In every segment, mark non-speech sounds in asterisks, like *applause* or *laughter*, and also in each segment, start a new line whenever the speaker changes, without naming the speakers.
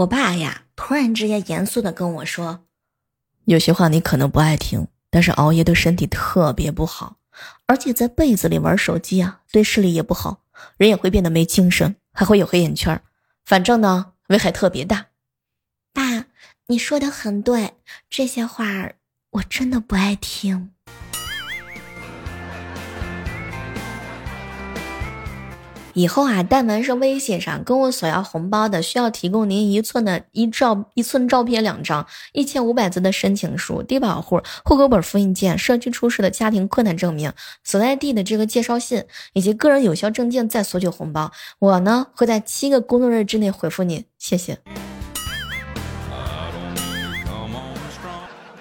我爸呀，突然之间严肃的跟我说：“
有些话你可能不爱听，但是熬夜对身体特别不好，而且在被子里玩手机啊，对视力也不好，人也会变得没精神，还会有黑眼圈。反正呢，危害特别大。”
爸，你说的很对，这些话我真的不爱听。以后啊，但凡是微信上跟我索要红包的，需要提供您一寸的一照一寸照片两张，一千五百字的申请书、低保户户口本复印件、社区出示的家庭困难证明、所在地的这个介绍信以及个人有效证件，再索取红包。我呢会在七个工作日之内回复您，谢谢。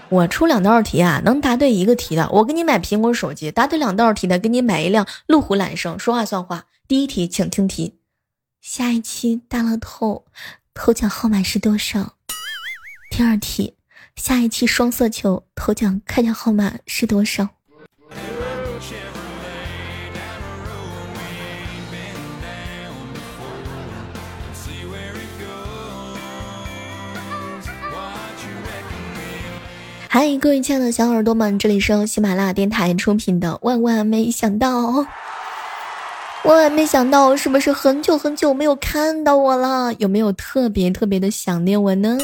我出两道题啊，能答对一个题的，我给你买苹果手机；答对两道题的，给你买一辆路虎揽胜。说话算话。第一题，请听题：下一期大乐透头奖号码是多少？第二题，下一期双色球头奖开奖号码是多少？嗨，各位亲爱的小耳朵们，这里是喜马拉雅电台出品的《万万没想到》。万万没想到，是不是很久很久没有看到我了？有没有特别特别的想念我呢？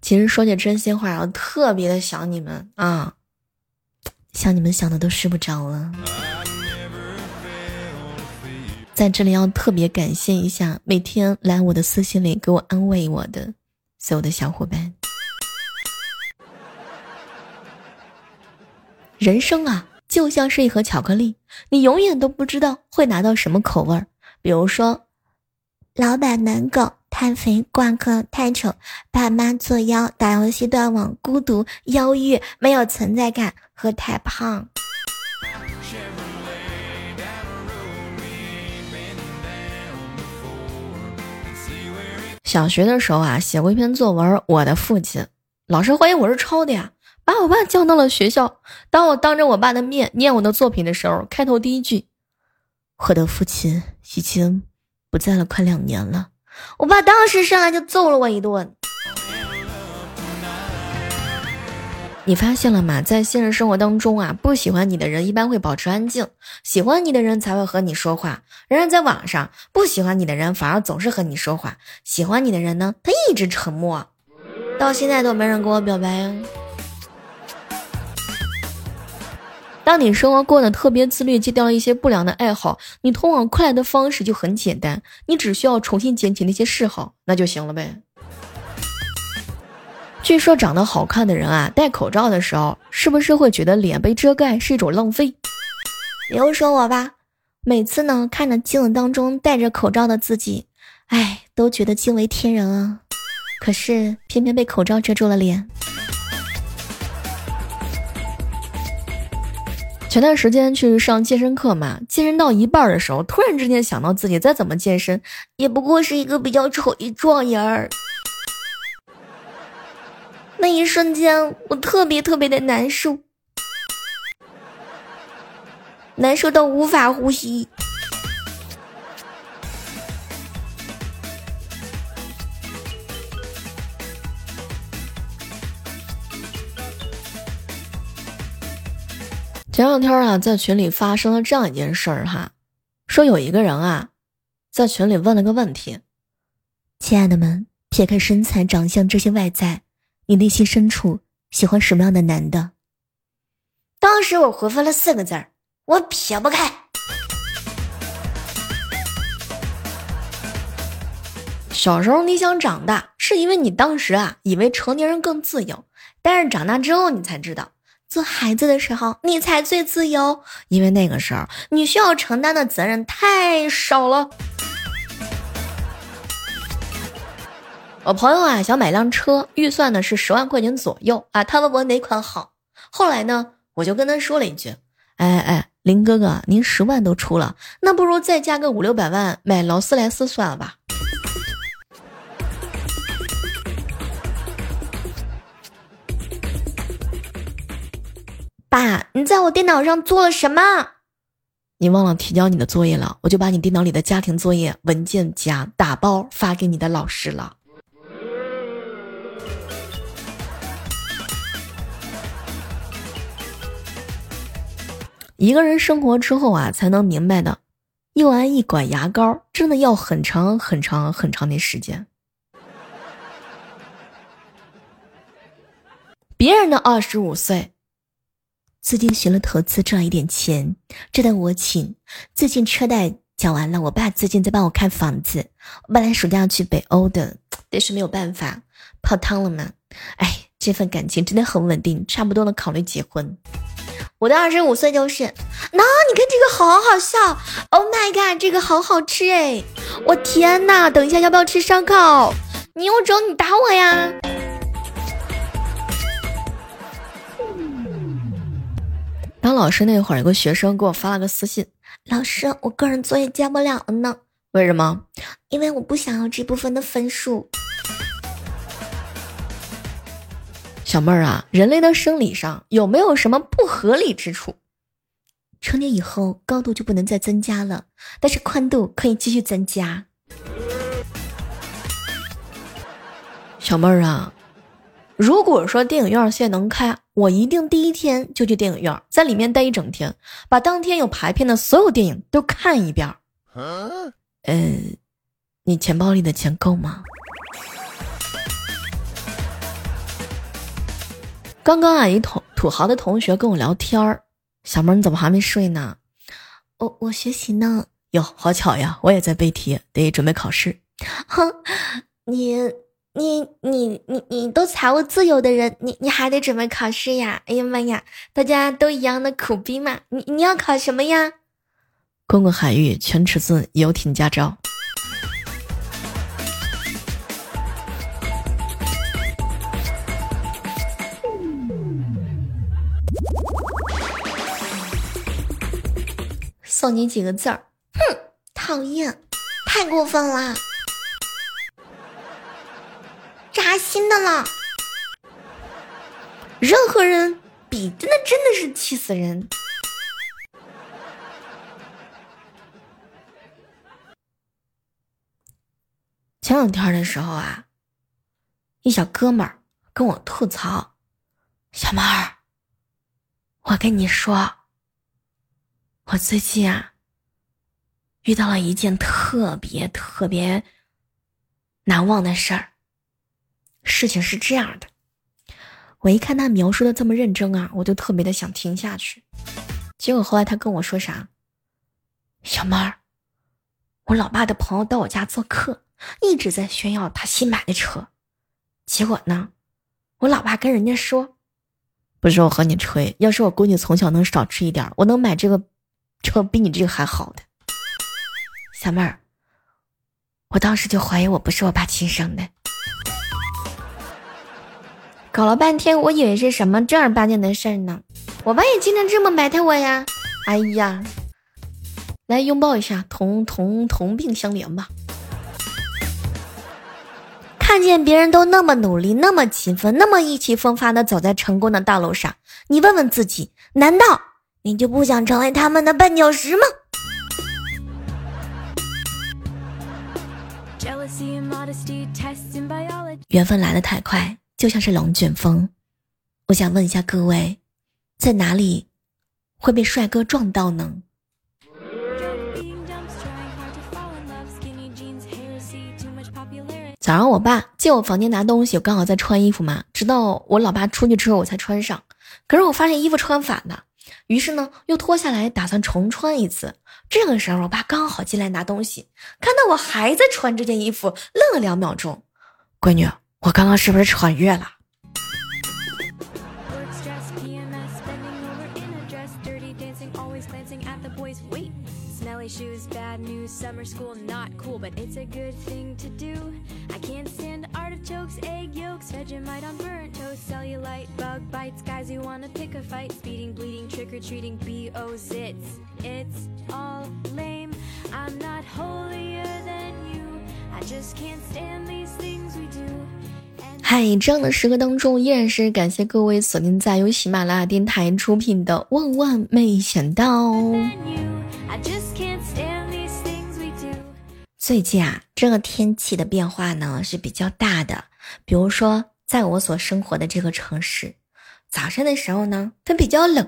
其实说句真心话，我特别的想你们啊，想你们想的都睡不着了。在这里要特别感谢一下每天来我的私信里给我安慰我的所有的小伙伴。人生啊，就像是一盒巧克力，你永远都不知道会拿到什么口味儿。比如说，老板难搞，太肥，挂科太丑，爸妈作妖，打游戏断网，孤独，忧郁，没有存在感和太胖。小学的时候啊，写过一篇作文。我的父亲，老师怀疑我是抄的呀，把我爸叫到了学校。当我当着我爸的面念我的作品的时候，开头第一句：“我的父亲已经不在了，快两年了。”我爸当时上来就揍了我一顿。你发现了吗？在现实生活当中啊，不喜欢你的人一般会保持安静，喜欢你的人才会和你说话。然而在网上，不喜欢你的人反而总是和你说话，喜欢你的人呢，他一直沉默，到现在都没人跟我表白。当你生活过得特别自律，戒掉了一些不良的爱好，你通往快乐的方式就很简单，你只需要重新捡起那些嗜好，那就行了呗。据说长得好看的人啊，戴口罩的时候是不是会觉得脸被遮盖是一种浪费？比如说我吧，每次呢看着镜子当中戴着口罩的自己，哎，都觉得惊为天人啊。可是偏偏被口罩遮住了脸。前段时间去上健身课嘛，健身到一半的时候，突然之间想到自己再怎么健身，也不过是一个比较丑一壮人儿。那一瞬间，我特别特别的难受，难受到无法呼吸。前两天啊，在群里发生了这样一件事儿哈，说有一个人啊，在群里问了个问题：“亲爱的们，撇开身材、长相这些外在。”你内心深处喜欢什么样的男的？当时我回复了四个字儿：我撇不开。小时候你想长大，是因为你当时啊以为成年人更自由，但是长大之后你才知道，做孩子的时候你才最自由，因为那个时候你需要承担的责任太少了。我朋友啊想买辆车，预算呢是十万块钱左右啊。他问我哪款好，后来呢我就跟他说了一句：“哎哎，林哥哥，您十万都出了，那不如再加个五六百万买劳斯莱斯算了吧。”
爸，你在我电脑上做了什么？
你忘了提交你的作业了，我就把你电脑里的家庭作业文件夹打包发给你的老师了。一个人生活之后啊，才能明白的，用完一管牙膏真的要很长很长很长的时间。别人的二十五岁，最近学了投资赚一点钱，这顿我请。最近车贷缴完了，我爸最近在帮我看房子。我本来暑假要去北欧的，但是没有办法，泡汤了嘛。哎，这份感情真的很稳定，差不多了，考虑结婚。
我的二十五岁就是，那你看这个好好笑，Oh my god，这个好好吃哎，我天呐，等一下要不要吃烧烤？你有种你打我呀！
当老师那会儿，有个学生给我发了个私信，
老师，我个人作业交不了了呢，
为什么？
因为我不想要这部分的分数。
小妹儿啊，人类的生理上有没有什么不合理之处？
成年以后高度就不能再增加了，但是宽度可以继续增加。
小妹儿啊，如果说电影院现在能开，我一定第一天就去电影院，在里面待一整天，把当天有排片的所有电影都看一遍。嗯，你钱包里的钱够吗？刚刚啊，一同土豪的同学跟我聊天儿，小妹你怎么还没睡呢？
我我学习呢。
哟，好巧呀，我也在背题，得准备考试。
哼，你你你你你都财务自由的人，你你还得准备考试呀？哎呀妈呀，大家都一样的苦逼嘛。你你要考什么呀？
公共海域全尺寸游艇驾照。
送你几个字儿，哼，讨厌，太过分了，扎心的了。任何人比真的真的是气死人。
前两天的时候啊，一小哥们儿跟我吐槽：“小妹儿，我跟你说。”我最近啊，遇到了一件特别特别难忘的事儿。事情是这样的，我一看他描述的这么认真啊，我就特别的想听下去。结果后来他跟我说啥？小妹儿，我老爸的朋友到我家做客，一直在炫耀他新买的车。结果呢，我老爸跟人家说：“不是我和你吹，要是我闺女从小能少吃一点，我能买这个。”车比你这个还好的，小妹儿，我当时就怀疑我不是我爸亲生的，
搞了半天，我以为是什么正儿八经的事儿呢。我爸也经常这么埋汰我呀。哎呀，来拥抱一下，同同同病相怜吧。看见别人都那么努力，那么勤奋，那么意气风发的走在成功的道路上，你问问自己，难道？你就不想成为他们的绊脚石吗？
缘分来的太快，就像是龙卷风。我想问一下各位，在哪里会被帅哥撞到呢？早上我爸进我房间拿东西，我刚好在穿衣服嘛，直到我老爸出去之后我才穿上。可是我发现衣服穿反了。于是呢，又脱下来打算重穿一次。这个时候，我爸刚好进来拿东西，看到我还在穿这件衣服，愣了两秒钟。闺女，我刚刚是不是穿越了 ？artichokes, egg yolks, Vegemite on burnt toast, cellulite, bug bites, guys who wanna pick a fight, speeding, bleeding, trick or treating, bo zits. It's all lame. I'm not holier than you. I just can't stand these things we do. 嗨，这样的时刻当中，依然是感谢各位锁定在由喜马拉雅电台出品的《万万没想到》。 最近啊，这个天气的变化呢是比较大的。比如说，在我所生活的这个城市，早上的时候呢，它比较冷；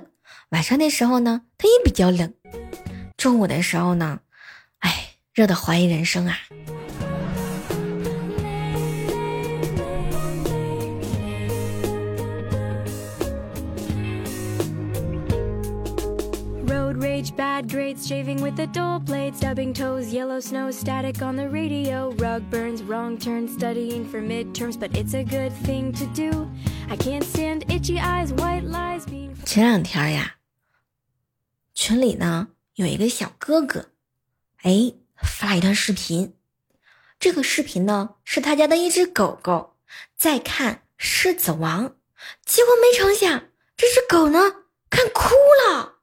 晚上的时候呢，它也比较冷；中午的时候呢，哎，热的怀疑人生啊。Rage bad grades shaving with the dull blade stubbing toes yellow snow static on the radio rug burns wrong turn studying for midterms but it's a good thing to do i can't stand itchy eyes white lies being 前两天呀群里呢有一个小哥哥哎发了一段视频这个视频呢是他家的一只狗狗在看狮子王结果没成想这只狗呢看哭了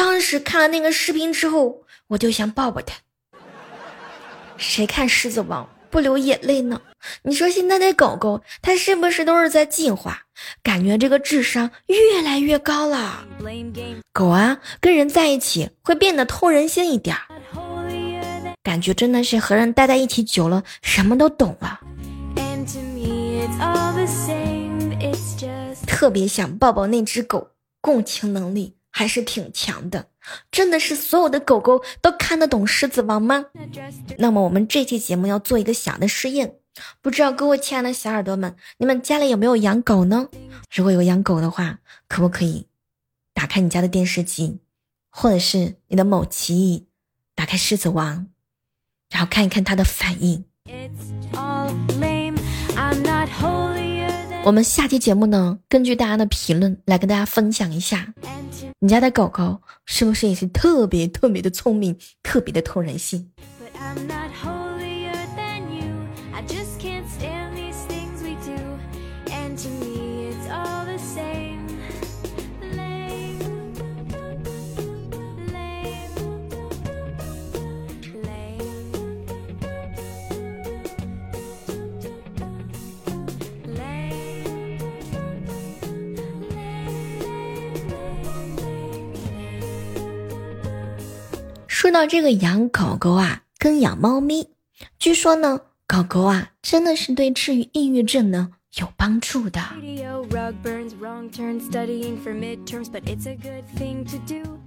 当时看了那个视频之后，我就想抱抱他。谁看《狮子王》不流眼泪呢？你说现在的狗狗，它是不是都是在进化？感觉这个智商越来越高了。狗啊，跟人在一起会变得通人性一点感觉真的是和人待在一起久了，什么都懂了。特别想抱抱那只狗，共情能力。还是挺强的，真的是所有的狗狗都看得懂《狮子王》吗？那么我们这期节目要做一个小的试验，不知道各位亲爱的小耳朵们，你们家里有没有养狗呢？如果有养狗的话，可不可以打开你家的电视机，或者是你的某奇异，打开《狮子王》，然后看一看它的反应。我们下期节目呢，根据大家的评论来跟大家分享一下，你家的狗狗是不是也是特别特别的聪明，特别的通人性？说到这个养狗狗啊，跟养猫咪，据说呢，狗狗啊真的是对治愈抑郁症呢有帮助的。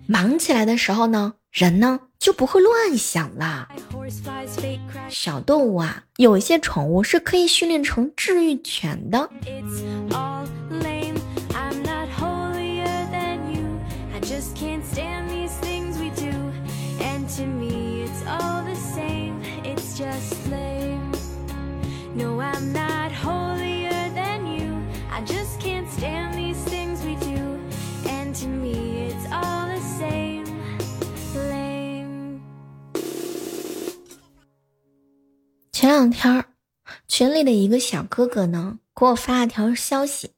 忙起来的时候呢，人呢就不会乱想了。小动物啊，有一些宠物是可以训练成治愈犬的。这两天群里的一个小哥哥呢，给我发了条消息：“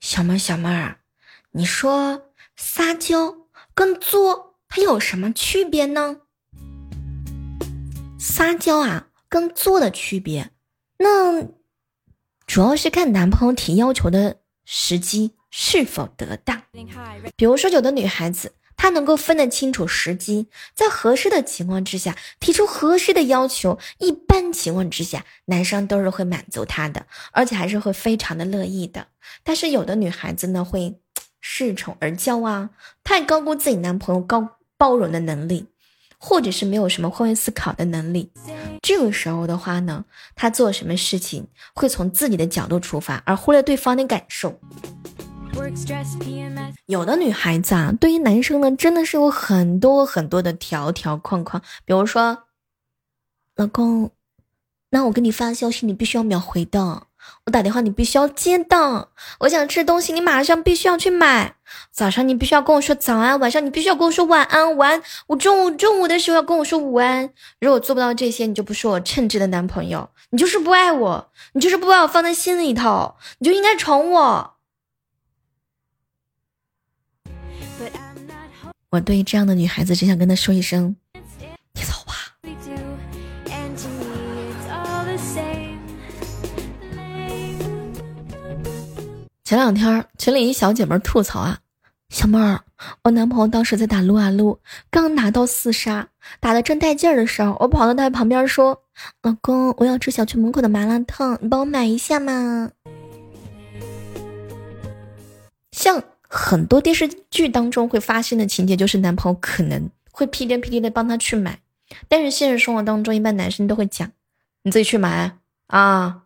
小妹儿，小妹儿，你说撒娇跟作它有什么区别呢？撒娇啊，跟作的区别，那主要是看男朋友提要求的时机是否得当。比如说，有的女孩子。”他能够分得清楚时机，在合适的情况之下提出合适的要求，一般情况之下，男生都是会满足她的，而且还是会非常的乐意的。但是有的女孩子呢，会 *tsk* 恃宠而骄啊，太高估自己男朋友高包容的能力，或者是没有什么换位思考的能力。这个时候的话呢，他做什么事情会从自己的角度出发，而忽略对方的感受。有的女孩子啊，对于男生呢，真的是有很多很多的条条框框。比如说，老公，那我给你发消息，你必须要秒回的；我打电话，你必须要接的；我想吃东西，你马上必须要去买；早上你必须要跟我说早安，晚上你必须要跟我说晚安。晚，我中午中午的时候要跟我说午安。如果做不到这些，你就不是我称职的男朋友，你就是不爱我，你就是不把我放在心里头，你就应该宠我。我对这样的女孩子只想跟她说一声：“你走吧。”前两天群里一小姐妹吐槽啊，小妹儿，我男朋友当时在打撸啊撸，刚拿到四杀，打的正带劲儿的时候，我跑到他旁边说：“老公，我要吃小区门口的麻辣烫，你帮我买一下嘛。”像很多电视剧当中会发生的情节，就是男朋友可能会屁颠屁颠的帮他去买，但是现实生活当中，一般男生都会讲：“你自己去买啊。”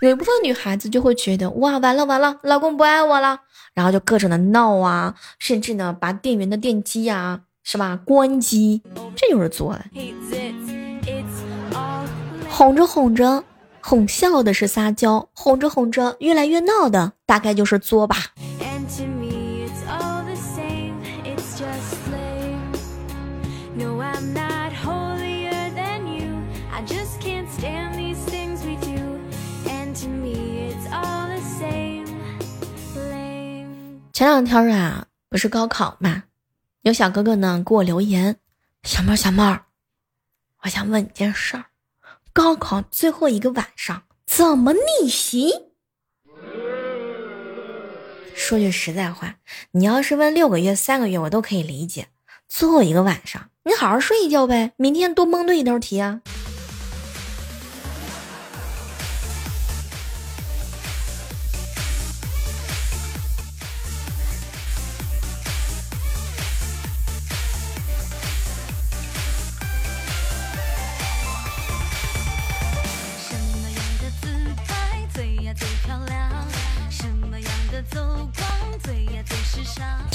有一部分女孩子就会觉得哇，完了完了，老公不爱我了，然后就各种的闹啊，甚至呢把店员的电机呀，是吧，关机，这就是作。哄着哄着，哄笑的是撒娇，哄着哄着越来越闹的，大概就是作吧。前两天啊，不是高考嘛，有小哥哥呢给我留言，小妹儿小妹儿，我想问你件事儿，高考最后一个晚上怎么逆袭？说句实在话，你要是问六个月、三个月，我都可以理解，最后一个晚上，你好好睡一觉呗，明天多蒙对一道题啊。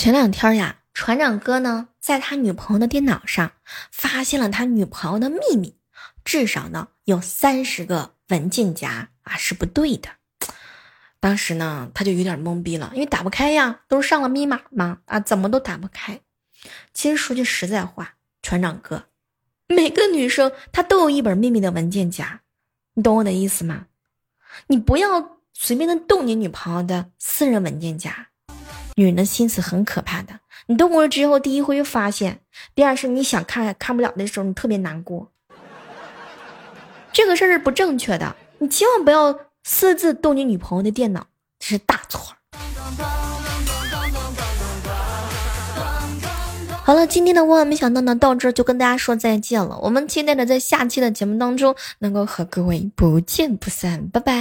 前两天呀，船长哥呢，在他女朋友的电脑上发现了他女朋友的秘密，至少呢有三十个文件夹啊是不对的。当时呢，他就有点懵逼了，因为打不开呀，都是上了密码嘛，啊，怎么都打不开。其实说句实在话，船长哥，每个女生她都有一本秘密的文件夹，你懂我的意思吗？你不要随便的动你女朋友的私人文件夹。女人的心思很可怕的，你动过了之后，第一会发现，第二是你想看看不了的时候，你特别难过。这个事儿是不正确的，你千万不要私自动你女朋友的电脑，这是大错。好了，今天的万万没想到呢，到这就跟大家说再见了。我们期待着在下期的节目当中能够和各位不见不散，拜拜。